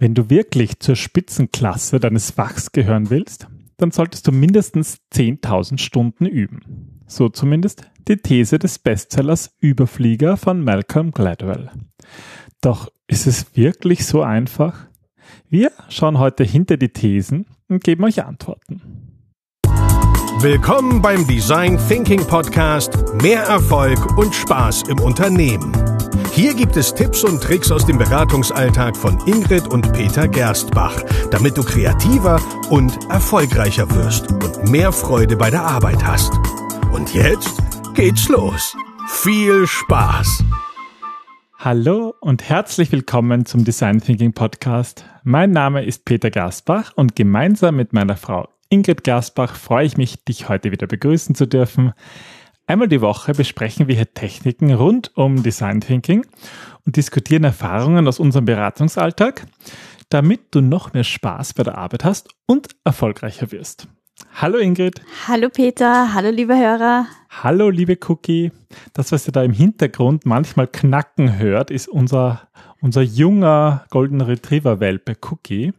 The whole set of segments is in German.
Wenn du wirklich zur Spitzenklasse deines Fachs gehören willst, dann solltest du mindestens 10.000 Stunden üben. So zumindest die These des Bestsellers Überflieger von Malcolm Gladwell. Doch ist es wirklich so einfach? Wir schauen heute hinter die Thesen und geben euch Antworten. Willkommen beim Design Thinking Podcast Mehr Erfolg und Spaß im Unternehmen. Hier gibt es Tipps und Tricks aus dem Beratungsalltag von Ingrid und Peter Gerstbach, damit du kreativer und erfolgreicher wirst und mehr Freude bei der Arbeit hast. Und jetzt geht's los. Viel Spaß! Hallo und herzlich willkommen zum Design Thinking Podcast. Mein Name ist Peter Gerstbach und gemeinsam mit meiner Frau Ingrid Gerstbach freue ich mich, dich heute wieder begrüßen zu dürfen. Einmal die Woche besprechen wir hier Techniken rund um Design Thinking und diskutieren Erfahrungen aus unserem Beratungsalltag, damit du noch mehr Spaß bei der Arbeit hast und erfolgreicher wirst. Hallo Ingrid. Hallo Peter, hallo liebe Hörer. Hallo liebe Cookie. Das, was ihr da im Hintergrund manchmal knacken hört, ist unser, unser junger Golden Retriever Welpe Cookie.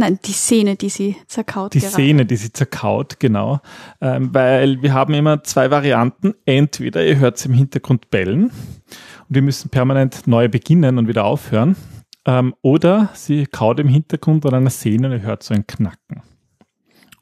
Nein, die Szene, die sie zerkaut. Die gerade. Szene, die sie zerkaut, genau. Ähm, weil wir haben immer zwei Varianten. Entweder ihr hört sie im Hintergrund bellen und wir müssen permanent neu beginnen und wieder aufhören. Ähm, oder sie kaut im Hintergrund an einer Szene und ihr hört so ein Knacken.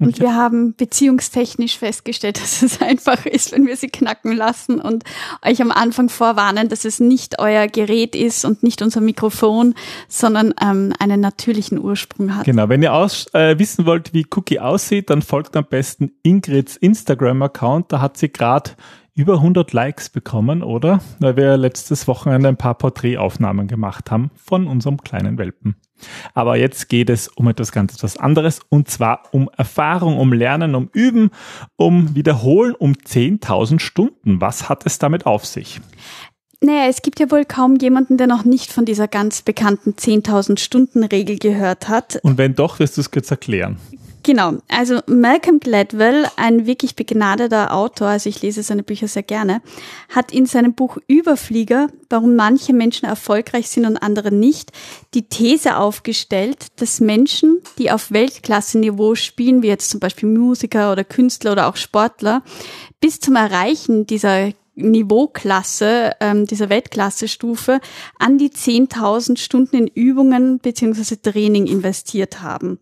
Und wir haben beziehungstechnisch festgestellt, dass es einfach ist, wenn wir sie knacken lassen und euch am Anfang vorwarnen, dass es nicht euer Gerät ist und nicht unser Mikrofon, sondern ähm, einen natürlichen Ursprung hat. Genau, wenn ihr aus, äh, wissen wollt, wie Cookie aussieht, dann folgt am besten Ingrids Instagram-Account. Da hat sie gerade über 100 Likes bekommen, oder? Weil wir letztes Wochenende ein paar Porträtaufnahmen gemacht haben von unserem kleinen Welpen. Aber jetzt geht es um etwas ganz etwas anderes und zwar um Erfahrung, um Lernen, um Üben, um Wiederholen, um 10.000 Stunden. Was hat es damit auf sich? Naja, es gibt ja wohl kaum jemanden, der noch nicht von dieser ganz bekannten 10.000 Stunden Regel gehört hat. Und wenn doch, wirst du es kurz erklären. Genau, also Malcolm Gladwell, ein wirklich begnadeter Autor, also ich lese seine Bücher sehr gerne, hat in seinem Buch Überflieger, warum manche Menschen erfolgreich sind und andere nicht, die These aufgestellt, dass Menschen, die auf Weltklasse-Niveau spielen, wie jetzt zum Beispiel Musiker oder Künstler oder auch Sportler, bis zum Erreichen dieser Niveauklasse, ähm, dieser Weltklasse-Stufe, an die 10.000 Stunden in Übungen beziehungsweise Training investiert haben.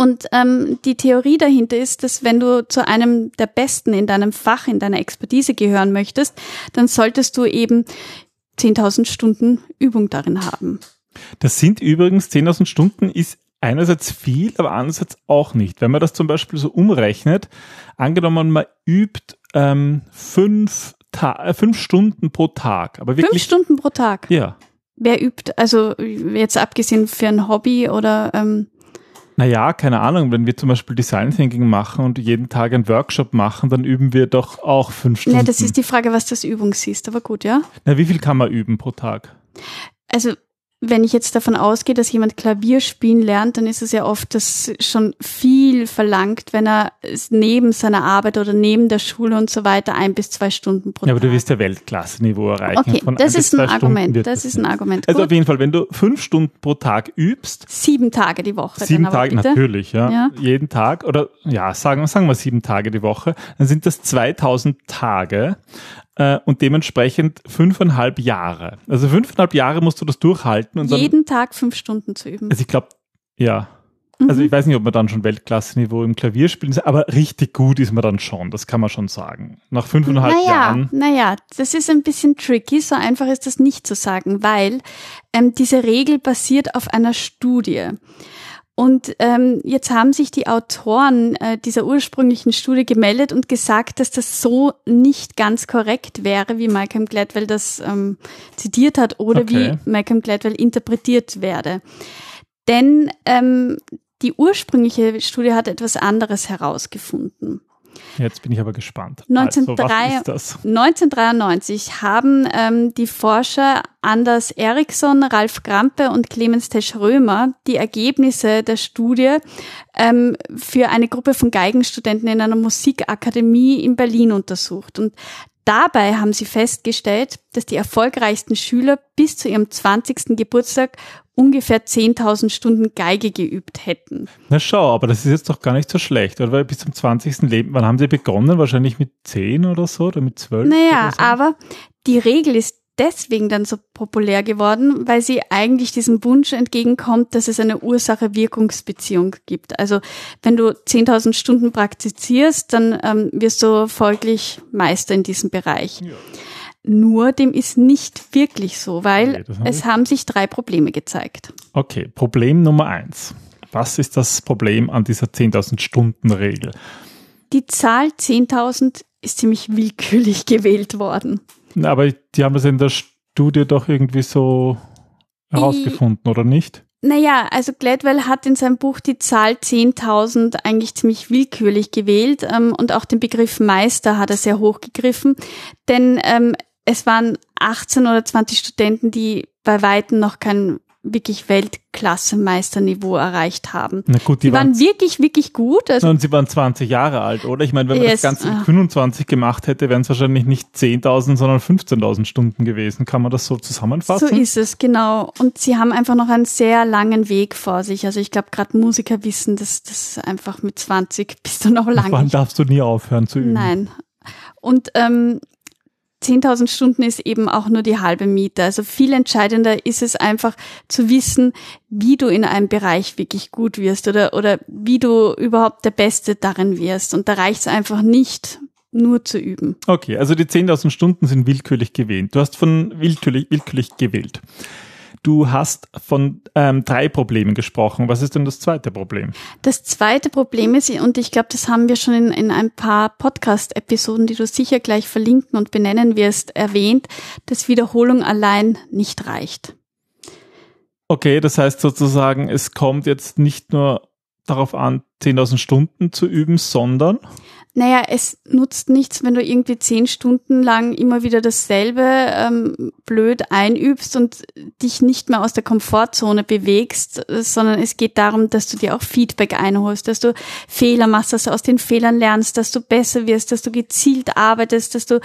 Und ähm, die Theorie dahinter ist, dass wenn du zu einem der Besten in deinem Fach, in deiner Expertise gehören möchtest, dann solltest du eben 10.000 Stunden Übung darin haben. Das sind übrigens 10.000 Stunden ist einerseits viel, aber andererseits auch nicht. Wenn man das zum Beispiel so umrechnet, angenommen man übt ähm, fünf, Ta äh, fünf Stunden pro Tag. Aber wirklich, fünf Stunden pro Tag? Ja. Wer übt, also jetzt abgesehen für ein Hobby oder ähm, naja, keine Ahnung, wenn wir zum Beispiel Design Thinking machen und jeden Tag einen Workshop machen, dann üben wir doch auch fünf Stunden. Ja, das ist die Frage, was das Übung siehst, aber gut, ja. Na, wie viel kann man üben pro Tag? Also wenn ich jetzt davon ausgehe, dass jemand Klavier spielen lernt, dann ist es ja oft das schon viel verlangt, wenn er neben seiner Arbeit oder neben der Schule und so weiter ein bis zwei Stunden pro Tag. Ja, aber du wirst ja Weltklasse-Niveau erreichen. Okay, das ist ein Argument. Das ist ein Argument. Also auf jeden Fall, wenn du fünf Stunden pro Tag übst. Sieben Tage die Woche. Sieben Tage, bitte. natürlich, ja, ja. Jeden Tag oder ja, sagen, sagen wir sieben Tage die Woche. Dann sind das 2000 Tage äh, und dementsprechend fünfeinhalb Jahre. Also fünfeinhalb Jahre musst du das durchhalten. Und Jeden dann, Tag fünf Stunden zu üben. Also ich glaube, ja. Also ich mhm. weiß nicht, ob man dann schon Weltklasse-Niveau im Klavierspielen ist, aber richtig gut ist man dann schon, das kann man schon sagen. Nach fünfeinhalb naja, Jahren. Naja, das ist ein bisschen tricky, so einfach ist das nicht zu sagen, weil ähm, diese Regel basiert auf einer Studie. Und ähm, jetzt haben sich die Autoren äh, dieser ursprünglichen Studie gemeldet und gesagt, dass das so nicht ganz korrekt wäre, wie Malcolm Gladwell das ähm, zitiert hat oder okay. wie Malcolm Gladwell interpretiert werde. Denn ähm, die ursprüngliche Studie hat etwas anderes herausgefunden. Jetzt bin ich aber gespannt. 1903, also, 1993 haben ähm, die Forscher Anders Eriksson, Ralf Krampe und Clemens Tesch-Römer die Ergebnisse der Studie ähm, für eine Gruppe von Geigenstudenten in einer Musikakademie in Berlin untersucht. Und dabei haben sie festgestellt, dass die erfolgreichsten Schüler bis zu ihrem 20. Geburtstag ungefähr 10.000 Stunden Geige geübt hätten. Na schau, aber das ist jetzt doch gar nicht so schlecht, oder? Weil bis zum 20. Leben, wann haben sie begonnen? Wahrscheinlich mit 10 oder so oder mit 12? Naja, so? aber die Regel ist deswegen dann so populär geworden, weil sie eigentlich diesem Wunsch entgegenkommt, dass es eine Ursache-Wirkungsbeziehung gibt. Also wenn du 10.000 Stunden praktizierst, dann ähm, wirst du folglich Meister in diesem Bereich. Ja. Nur dem ist nicht wirklich so, weil okay, es haben sich drei Probleme gezeigt. Okay, Problem Nummer eins. Was ist das Problem an dieser 10.000 Stunden Regel? Die Zahl 10.000 ist ziemlich willkürlich gewählt worden. Aber die haben das in der Studie doch irgendwie so herausgefunden, oder nicht? Naja, also Gladwell hat in seinem Buch die Zahl 10.000 eigentlich ziemlich willkürlich gewählt ähm, und auch den Begriff Meister hat er sehr hoch gegriffen, denn ähm, es waren 18 oder 20 Studenten, die bei Weitem noch kein wirklich Weltklasse-Meisterniveau erreicht haben. Na gut, die, die waren, waren, wirklich, wirklich gut. Also und sie waren 20 Jahre alt, oder? Ich meine, wenn man yes, das Ganze mit 25 ah. gemacht hätte, wären es wahrscheinlich nicht 10.000, sondern 15.000 Stunden gewesen. Kann man das so zusammenfassen? So ist es, genau. Und sie haben einfach noch einen sehr langen Weg vor sich. Also ich glaube, gerade Musiker wissen, dass das einfach mit 20 bist du noch lange. Wann darfst du nie aufhören zu üben? Nein. Und ähm, 10.000 Stunden ist eben auch nur die halbe Miete. Also viel entscheidender ist es einfach zu wissen, wie du in einem Bereich wirklich gut wirst oder, oder wie du überhaupt der Beste darin wirst. Und da reicht es einfach nicht, nur zu üben. Okay, also die 10.000 Stunden sind willkürlich gewählt. Du hast von willkürlich, willkürlich gewählt. Du hast von ähm, drei Problemen gesprochen. Was ist denn das zweite Problem? Das zweite Problem ist, und ich glaube, das haben wir schon in, in ein paar Podcast-Episoden, die du sicher gleich verlinken und benennen wirst, erwähnt, dass Wiederholung allein nicht reicht. Okay, das heißt sozusagen, es kommt jetzt nicht nur darauf an, 10.000 Stunden zu üben, sondern naja, es nutzt nichts, wenn du irgendwie zehn Stunden lang immer wieder dasselbe ähm, blöd einübst und dich nicht mehr aus der Komfortzone bewegst, sondern es geht darum, dass du dir auch Feedback einholst, dass du Fehler machst, dass du aus den Fehlern lernst, dass du besser wirst, dass du gezielt arbeitest, dass du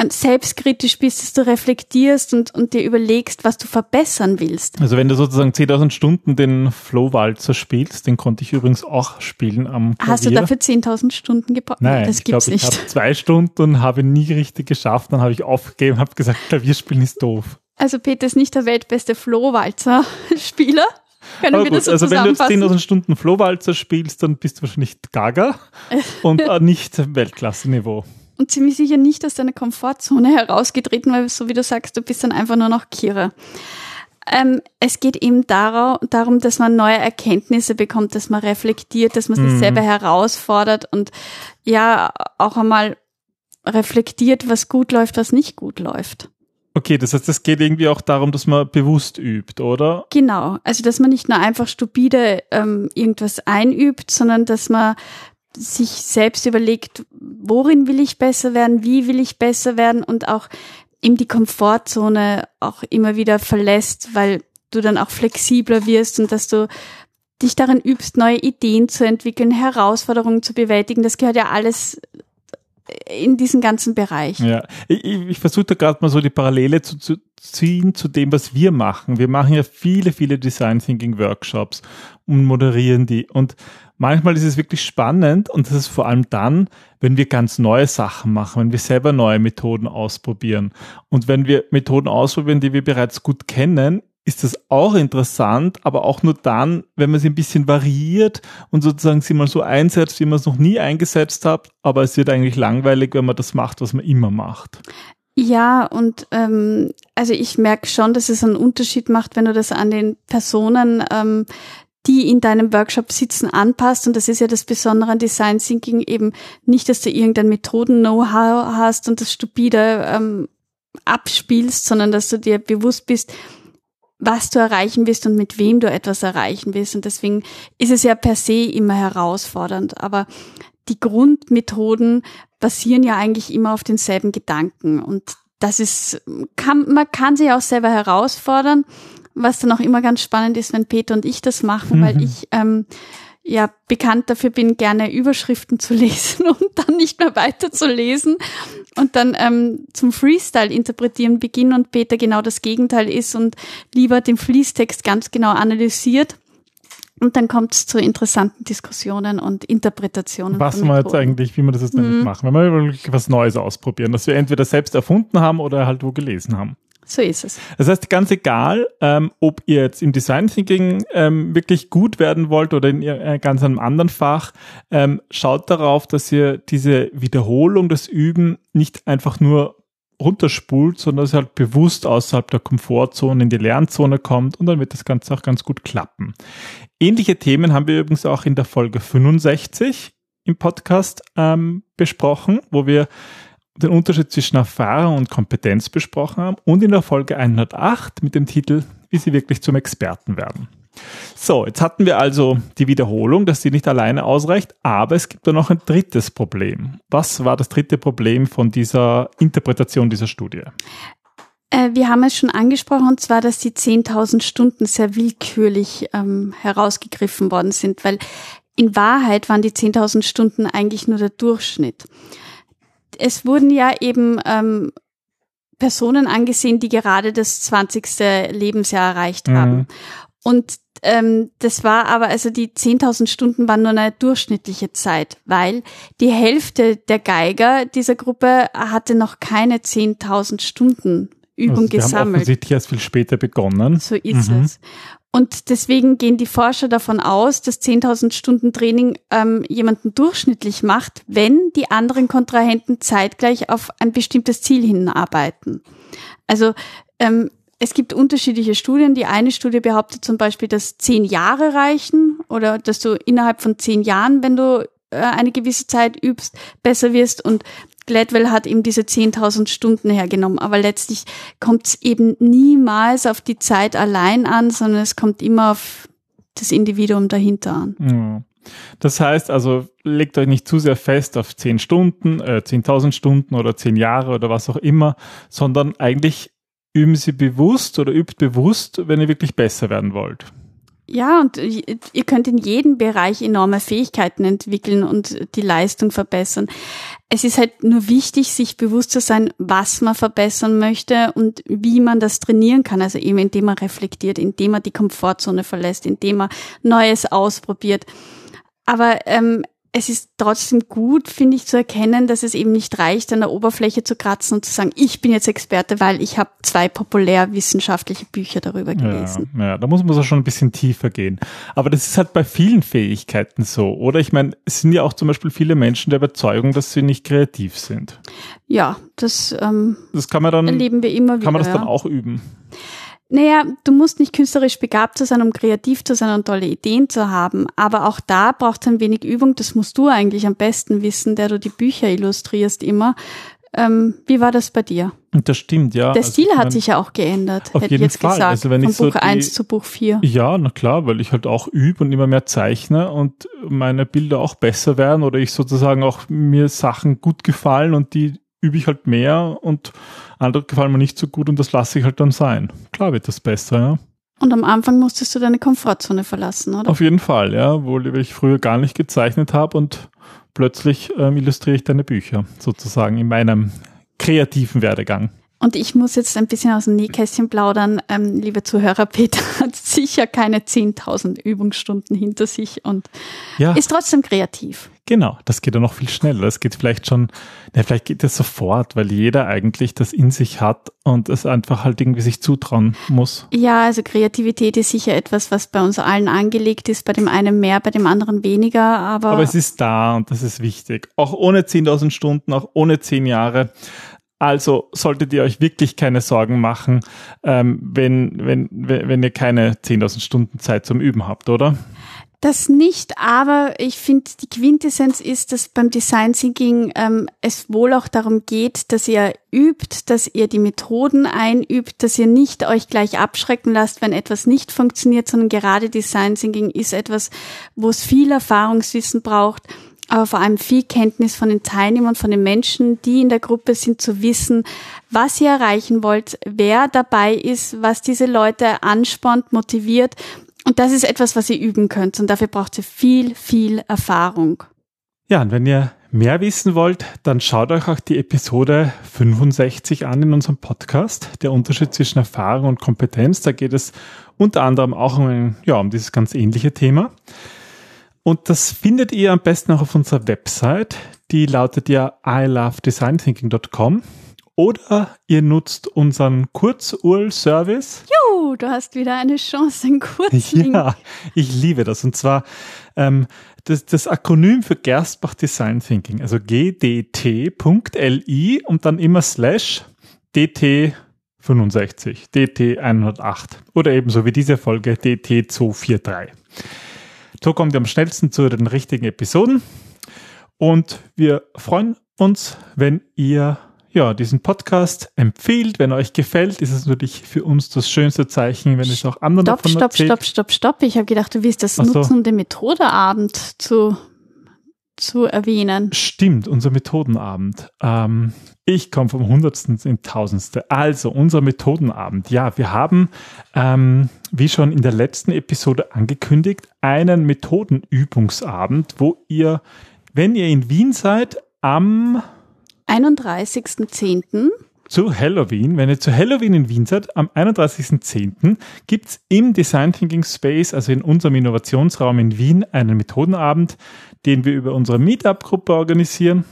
ähm, selbstkritisch bist, dass du reflektierst und, und dir überlegst, was du verbessern willst. Also wenn du sozusagen 10.000 Stunden den Flow-Walzer spielst, den konnte ich übrigens auch spielen am Klavier. Hast du dafür 10.000 Stunden gebraucht? Nein. Nein, das gibt's ich glaube, ich habe zwei Stunden und habe nie richtig geschafft. Dann habe ich aufgegeben, habe gesagt, Klavierspielen ist doof. Also Peter ist nicht der weltbeste Flohwalzer-Spieler. Können Aber wir gut, das so also wenn du jetzt 10.000 Stunden Flohwalzer spielst, dann bist du wahrscheinlich Gaga und nicht Weltklasse-Niveau. Und ziemlich sicher nicht aus deiner Komfortzone herausgetreten, weil so wie du sagst, du bist dann einfach nur noch Kira. Ähm, es geht eben darum, dass man neue Erkenntnisse bekommt, dass man reflektiert, dass man sich mhm. selber herausfordert und ja auch einmal reflektiert, was gut läuft, was nicht gut läuft. Okay, das heißt, es geht irgendwie auch darum, dass man bewusst übt, oder? Genau, also dass man nicht nur einfach stupide ähm, irgendwas einübt, sondern dass man sich selbst überlegt, worin will ich besser werden, wie will ich besser werden und auch eben die Komfortzone auch immer wieder verlässt, weil du dann auch flexibler wirst und dass du dich darin übst, neue Ideen zu entwickeln, Herausforderungen zu bewältigen. Das gehört ja alles in diesen ganzen Bereich. Ja, ich, ich versuche da gerade mal so die Parallele zu, zu ziehen zu dem, was wir machen. Wir machen ja viele, viele Design Thinking Workshops und moderieren die. Und manchmal ist es wirklich spannend und das ist vor allem dann, wenn wir ganz neue Sachen machen, wenn wir selber neue Methoden ausprobieren. Und wenn wir Methoden ausprobieren, die wir bereits gut kennen, ist das auch interessant, aber auch nur dann, wenn man sie ein bisschen variiert und sozusagen sie mal so einsetzt, wie man es noch nie eingesetzt hat, aber es wird eigentlich langweilig, wenn man das macht, was man immer macht. Ja, und ähm, also ich merke schon, dass es einen Unterschied macht, wenn du das an den Personen, ähm, die in deinem Workshop sitzen, anpasst. Und das ist ja das Besondere an Design Thinking eben nicht, dass du irgendein Methoden-Know-how hast und das stupide ähm, abspielst, sondern dass du dir bewusst bist, was du erreichen willst und mit wem du etwas erreichen willst. Und deswegen ist es ja per se immer herausfordernd. Aber die Grundmethoden basieren ja eigentlich immer auf denselben Gedanken. Und das ist, kann, man kann sich auch selber herausfordern, was dann auch immer ganz spannend ist, wenn Peter und ich das machen, mhm. weil ich, ähm, ja bekannt dafür bin, gerne Überschriften zu lesen und dann nicht mehr weiter zu lesen und dann ähm, zum Freestyle interpretieren beginnen und Peter genau das Gegenteil ist und lieber den Fließtext ganz genau analysiert. Und dann kommt es zu interessanten Diskussionen und Interpretationen. Was wir jetzt eigentlich, wie wir das jetzt mhm. machen, wenn wir wirklich was Neues ausprobieren, dass wir entweder selbst erfunden haben oder halt wo gelesen haben. So ist es. Das heißt, ganz egal, ähm, ob ihr jetzt im Design Thinking ähm, wirklich gut werden wollt oder in äh, ganz einem anderen Fach, ähm, schaut darauf, dass ihr diese Wiederholung, das Üben nicht einfach nur runterspult, sondern dass ihr halt bewusst außerhalb der Komfortzone in die Lernzone kommt und dann wird das Ganze auch ganz gut klappen. Ähnliche Themen haben wir übrigens auch in der Folge 65 im Podcast ähm, besprochen, wo wir den Unterschied zwischen Erfahrung und Kompetenz besprochen haben und in der Folge 108 mit dem Titel, wie Sie wirklich zum Experten werden. So, jetzt hatten wir also die Wiederholung, dass sie nicht alleine ausreicht, aber es gibt da noch ein drittes Problem. Was war das dritte Problem von dieser Interpretation dieser Studie? Äh, wir haben es schon angesprochen, und zwar, dass die 10.000 Stunden sehr willkürlich ähm, herausgegriffen worden sind, weil in Wahrheit waren die 10.000 Stunden eigentlich nur der Durchschnitt es wurden ja eben ähm, Personen angesehen, die gerade das 20. Lebensjahr erreicht mhm. haben. Und ähm, das war aber, also die 10.000 Stunden waren nur eine durchschnittliche Zeit, weil die Hälfte der Geiger dieser Gruppe hatte noch keine 10.000 Stunden Übung also gesammelt. Haben offensichtlich erst viel später begonnen. So ist mhm. es. Und deswegen gehen die Forscher davon aus, dass 10.000 Stunden Training ähm, jemanden durchschnittlich macht, wenn die anderen Kontrahenten zeitgleich auf ein bestimmtes Ziel hinarbeiten. Also ähm, es gibt unterschiedliche Studien. Die eine Studie behauptet zum Beispiel, dass zehn Jahre reichen oder dass du innerhalb von zehn Jahren, wenn du äh, eine gewisse Zeit übst, besser wirst. Und Gladwell hat eben diese 10.000 Stunden hergenommen. Aber letztlich kommt es eben niemals auf die Zeit allein an, sondern es kommt immer auf das Individuum dahinter an. Ja. Das heißt also, legt euch nicht zu sehr fest auf 10 Stunden, äh, 10.000 Stunden oder 10 Jahre oder was auch immer, sondern eigentlich üben sie bewusst oder übt bewusst, wenn ihr wirklich besser werden wollt. Ja, und ihr könnt in jedem Bereich enorme Fähigkeiten entwickeln und die Leistung verbessern. Es ist halt nur wichtig, sich bewusst zu sein, was man verbessern möchte und wie man das trainieren kann. Also eben indem man reflektiert, indem man die Komfortzone verlässt, indem man Neues ausprobiert. Aber ähm, es ist trotzdem gut, finde ich, zu erkennen, dass es eben nicht reicht, an der Oberfläche zu kratzen und zu sagen, ich bin jetzt Experte, weil ich habe zwei populärwissenschaftliche Bücher darüber gelesen. Ja, ja, da muss man so schon ein bisschen tiefer gehen. Aber das ist halt bei vielen Fähigkeiten so, oder? Ich meine, es sind ja auch zum Beispiel viele Menschen der Überzeugung, dass sie nicht kreativ sind. Ja, das, ähm, das kann man dann, erleben wir immer wieder. Kann man das dann auch üben? Naja, du musst nicht künstlerisch begabt zu sein, um kreativ zu sein und tolle Ideen zu haben. Aber auch da braucht es ein wenig Übung. Das musst du eigentlich am besten wissen, der du die Bücher illustrierst immer. Ähm, wie war das bei dir? Das stimmt, ja. Der also Stil hat sich ja auch geändert, auf hätte jeden ich jetzt Fall. gesagt. Also wenn von ich Buch so 1 zu Buch 4. Ja, na klar, weil ich halt auch übe und immer mehr zeichne und meine Bilder auch besser werden oder ich sozusagen auch mir Sachen gut gefallen und die übe ich halt mehr und andere gefallen mir nicht so gut und das lasse ich halt dann sein. Klar wird das besser, ja. Und am Anfang musstest du deine Komfortzone verlassen, oder? Auf jeden Fall, ja, obwohl ich früher gar nicht gezeichnet habe und plötzlich ähm, illustriere ich deine Bücher sozusagen in meinem kreativen Werdegang. Und ich muss jetzt ein bisschen aus dem Nähkästchen plaudern. Ähm, liebe Zuhörer, Peter hat sicher keine 10.000 Übungsstunden hinter sich und ja. ist trotzdem kreativ. Genau, das geht ja noch viel schneller. Das geht vielleicht schon, ja, vielleicht geht es sofort, weil jeder eigentlich das in sich hat und es einfach halt irgendwie sich zutrauen muss. Ja, also Kreativität ist sicher etwas, was bei uns allen angelegt ist, bei dem einen mehr, bei dem anderen weniger, aber. Aber es ist da und das ist wichtig. Auch ohne 10.000 Stunden, auch ohne 10 Jahre. Also solltet ihr euch wirklich keine Sorgen machen, ähm, wenn, wenn, wenn ihr keine 10.000 Stunden Zeit zum Üben habt, oder? Das nicht, aber ich finde, die Quintessenz ist, dass beim Design Thinking ähm, es wohl auch darum geht, dass ihr übt, dass ihr die Methoden einübt, dass ihr nicht euch gleich abschrecken lasst, wenn etwas nicht funktioniert, sondern gerade Design Thinking ist etwas, wo es viel Erfahrungswissen braucht aber vor allem viel Kenntnis von den Teilnehmern, von den Menschen, die in der Gruppe sind, zu wissen, was ihr erreichen wollt, wer dabei ist, was diese Leute anspornt, motiviert Und das ist etwas, was ihr üben könnt. Und dafür braucht ihr viel, viel Erfahrung. Ja, und wenn ihr mehr wissen wollt, dann schaut euch auch die Episode 65 an in unserem Podcast. Der Unterschied zwischen Erfahrung und Kompetenz. Da geht es unter anderem auch um, ja, um dieses ganz ähnliche Thema. Und das findet ihr am besten auch auf unserer Website. Die lautet ja ilovedesignThinking.com. Oder ihr nutzt unseren Kurzurl-Service. Juhu, du hast wieder eine Chance, einen Kurzlink. Ja, ich liebe das. Und zwar ähm, das, das Akronym für Gerstbach Design Thinking, also gdt.li und dann immer slash dt 65, DT 108 oder ebenso wie diese Folge DT 243. So kommt ihr am schnellsten zu den richtigen Episoden und wir freuen uns, wenn ihr ja, diesen Podcast empfiehlt. Wenn euch gefällt, ist es natürlich für uns das schönste Zeichen, wenn es auch anderen stopp, davon stopp, erzählt. Stopp, stopp, stopp, Ich habe gedacht, du willst das so. nutzen, um den Methodeabend zu, zu erwähnen. Stimmt, unser Methodenabend. Ähm, ich komme vom Hundertsten in Tausendste. Also, unser Methodenabend. Ja, wir haben, ähm, wie schon in der letzten Episode angekündigt, einen Methodenübungsabend, wo ihr, wenn ihr in Wien seid, am 31.10. zu Halloween, wenn ihr zu Halloween in Wien seid, am 31.10. gibt's im Design Thinking Space, also in unserem Innovationsraum in Wien, einen Methodenabend, den wir über unsere Meetup-Gruppe organisieren.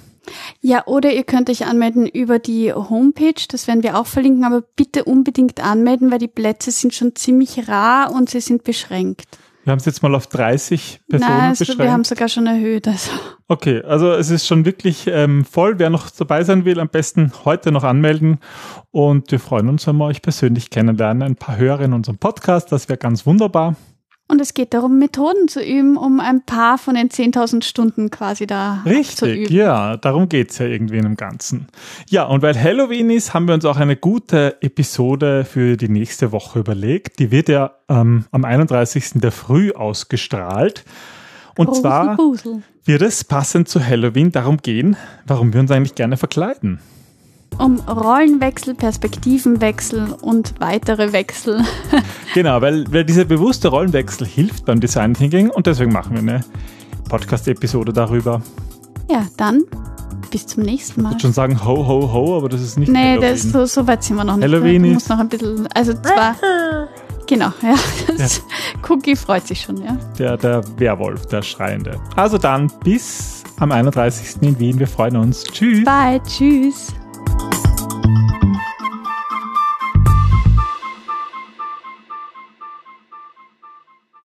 Ja, oder ihr könnt euch anmelden über die Homepage, das werden wir auch verlinken, aber bitte unbedingt anmelden, weil die Plätze sind schon ziemlich rar und sie sind beschränkt. Wir haben es jetzt mal auf 30 Personen Nein, also beschränkt. wir haben sogar schon erhöht. Also. Okay, also es ist schon wirklich ähm, voll. Wer noch dabei sein will, am besten heute noch anmelden. Und wir freuen uns, wenn wir euch persönlich kennenlernen. Ein paar Hörer in unserem Podcast, das wäre ganz wunderbar. Und es geht darum, Methoden zu üben, um ein paar von den 10.000 Stunden quasi da zu Richtig, üben. ja, darum geht's ja irgendwie in dem Ganzen. Ja, und weil Halloween ist, haben wir uns auch eine gute Episode für die nächste Woche überlegt. Die wird ja ähm, am 31. der Früh ausgestrahlt. Und Grusel, zwar Grusel. wird es passend zu Halloween darum gehen, warum wir uns eigentlich gerne verkleiden. Um Rollenwechsel, Perspektivenwechsel und weitere Wechsel. Genau, weil, weil dieser bewusste Rollenwechsel hilft beim Design Thinking und deswegen machen wir eine Podcast-Episode darüber. Ja, dann bis zum nächsten Mal. Ich würde schon sagen ho, ho, ho, aber das ist nicht Nee, Halloween. das, so, so weit sind wir noch nicht. Halloween Du ist- musst noch ein bisschen, also zwar, genau, ja. Das Cookie freut sich schon, ja. der, der Werwolf, der Schreiende. Also dann bis am 31. in Wien. Wir freuen uns. Tschüss. Bye, tschüss.